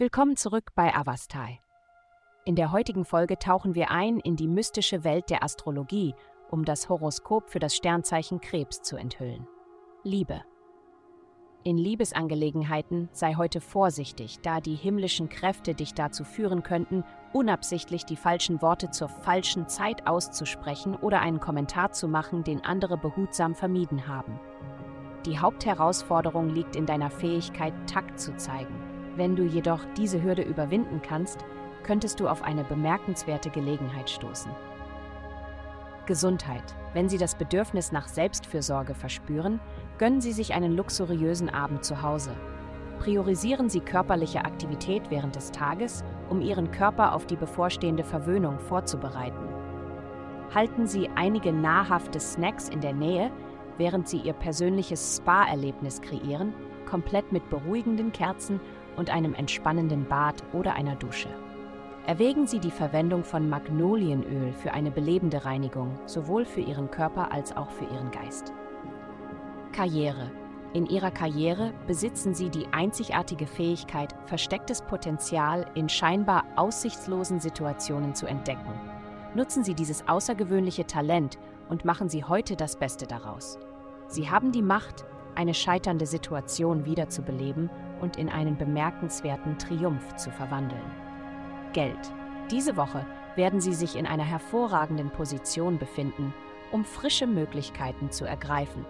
Willkommen zurück bei Avastai. In der heutigen Folge tauchen wir ein in die mystische Welt der Astrologie, um das Horoskop für das Sternzeichen Krebs zu enthüllen. Liebe. In Liebesangelegenheiten sei heute vorsichtig, da die himmlischen Kräfte dich dazu führen könnten, unabsichtlich die falschen Worte zur falschen Zeit auszusprechen oder einen Kommentar zu machen, den andere behutsam vermieden haben. Die Hauptherausforderung liegt in deiner Fähigkeit, Takt zu zeigen. Wenn du jedoch diese Hürde überwinden kannst, könntest du auf eine bemerkenswerte Gelegenheit stoßen. Gesundheit. Wenn Sie das Bedürfnis nach Selbstfürsorge verspüren, gönnen Sie sich einen luxuriösen Abend zu Hause. Priorisieren Sie körperliche Aktivität während des Tages, um Ihren Körper auf die bevorstehende Verwöhnung vorzubereiten. Halten Sie einige nahrhafte Snacks in der Nähe, während Sie Ihr persönliches Spa-Erlebnis kreieren, komplett mit beruhigenden Kerzen und einem entspannenden Bad oder einer Dusche. Erwägen Sie die Verwendung von Magnolienöl für eine belebende Reinigung, sowohl für Ihren Körper als auch für Ihren Geist. Karriere. In Ihrer Karriere besitzen Sie die einzigartige Fähigkeit, verstecktes Potenzial in scheinbar aussichtslosen Situationen zu entdecken. Nutzen Sie dieses außergewöhnliche Talent und machen Sie heute das Beste daraus. Sie haben die Macht, eine scheiternde Situation wiederzubeleben und in einen bemerkenswerten Triumph zu verwandeln. Geld. Diese Woche werden Sie sich in einer hervorragenden Position befinden, um frische Möglichkeiten zu ergreifen.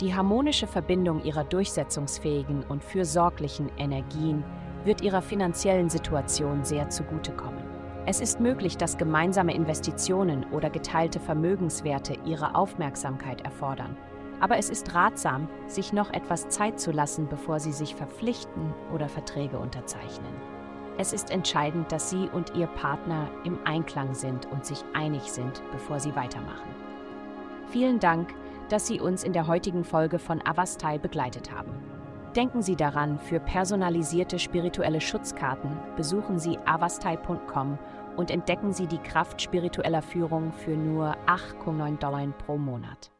Die harmonische Verbindung Ihrer durchsetzungsfähigen und fürsorglichen Energien wird Ihrer finanziellen Situation sehr zugutekommen. Es ist möglich, dass gemeinsame Investitionen oder geteilte Vermögenswerte Ihre Aufmerksamkeit erfordern aber es ist ratsam, sich noch etwas Zeit zu lassen, bevor Sie sich verpflichten oder Verträge unterzeichnen. Es ist entscheidend, dass Sie und Ihr Partner im Einklang sind und sich einig sind, bevor Sie weitermachen. Vielen Dank, dass Sie uns in der heutigen Folge von Avastai begleitet haben. Denken Sie daran, für personalisierte spirituelle Schutzkarten besuchen Sie avastai.com und entdecken Sie die Kraft spiritueller Führung für nur 8,9 Dollar pro Monat.